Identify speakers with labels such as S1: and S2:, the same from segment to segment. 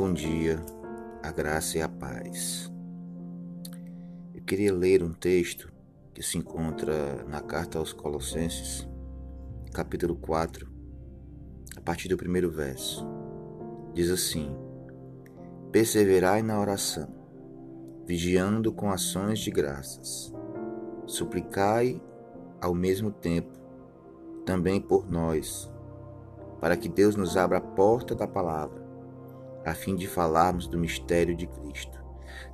S1: bom dia, a graça e a paz. Eu queria ler um texto que se encontra na carta aos Colossenses, capítulo 4, a partir do primeiro verso. Diz assim: Perseverai na oração, vigiando com ações de graças. Suplicai ao mesmo tempo também por nós, para que Deus nos abra a porta da palavra, a fim de falarmos do mistério de Cristo,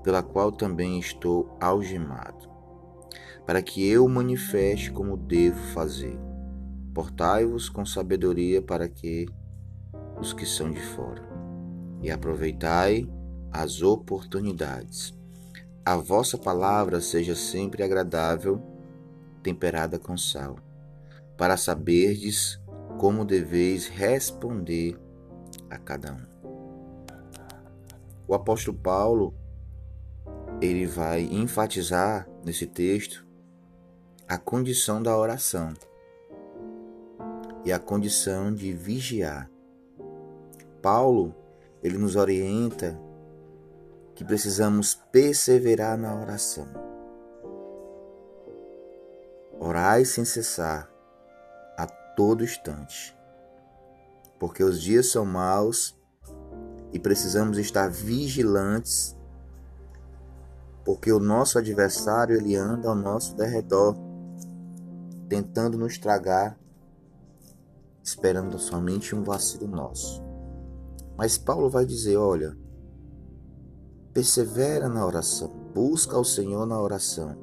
S1: pela qual também estou algemado, para que eu manifeste como devo fazer. Portai-vos com sabedoria para que os que são de fora, e aproveitai as oportunidades. A vossa palavra seja sempre agradável, temperada com sal para saberdes como deveis responder a cada um. O apóstolo Paulo ele vai enfatizar nesse texto a condição da oração e a condição de vigiar. Paulo ele nos orienta que precisamos perseverar na oração. Orai sem cessar todo instante. Porque os dias são maus e precisamos estar vigilantes, porque o nosso adversário ele anda ao nosso derredor, tentando nos tragar, esperando somente um vacilo nosso. Mas Paulo vai dizer, olha, persevera na oração, busca ao Senhor na oração,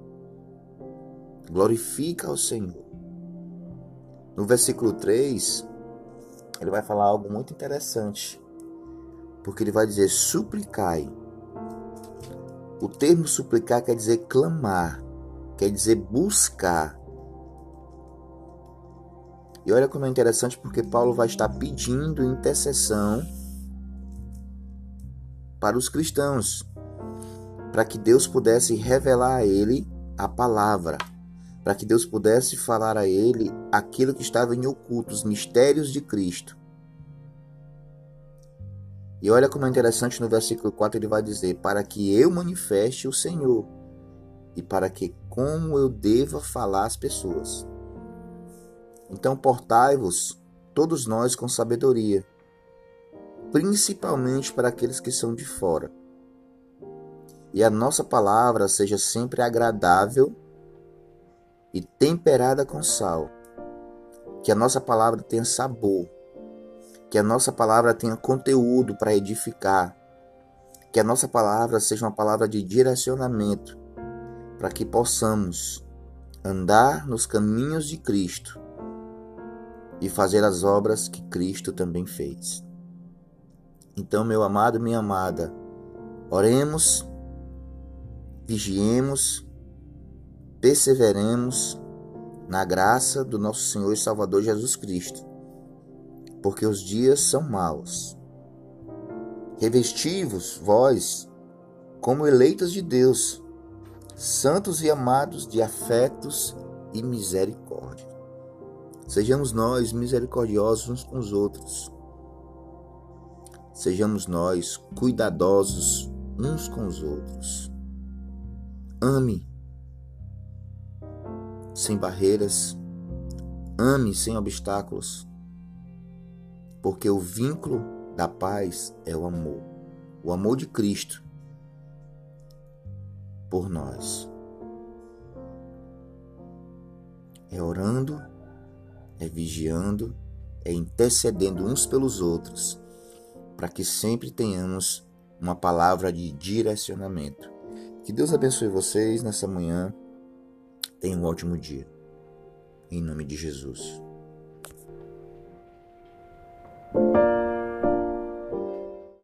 S1: glorifica ao Senhor no versículo 3, ele vai falar algo muito interessante. Porque ele vai dizer: suplicai. O termo suplicar quer dizer clamar, quer dizer buscar. E olha como é interessante, porque Paulo vai estar pedindo intercessão para os cristãos, para que Deus pudesse revelar a ele a palavra para que Deus pudesse falar a ele aquilo que estava em oculto, os mistérios de Cristo. E olha como é interessante no versículo 4 ele vai dizer: Para que eu manifeste o Senhor, e para que como eu deva falar às pessoas. Então portai-vos, todos nós, com sabedoria, principalmente para aqueles que são de fora. E a nossa palavra seja sempre agradável e temperada com sal. Que a nossa palavra tenha sabor, que a nossa palavra tenha conteúdo para edificar, que a nossa palavra seja uma palavra de direcionamento, para que possamos andar nos caminhos de Cristo e fazer as obras que Cristo também fez. Então, meu amado, minha amada, oremos, vigiemos perseveremos na graça do nosso Senhor e Salvador Jesus Cristo, porque os dias são maus. Revestivos, vós, como eleitos de Deus, santos e amados de afetos e misericórdia. Sejamos nós misericordiosos uns com os outros. Sejamos nós cuidadosos uns com os outros. Ame sem barreiras, ame sem obstáculos, porque o vínculo da paz é o amor, o amor de Cristo por nós. É orando, é vigiando, é intercedendo uns pelos outros, para que sempre tenhamos uma palavra de direcionamento. Que Deus abençoe vocês nessa manhã Tenha um ótimo dia. Em nome de Jesus.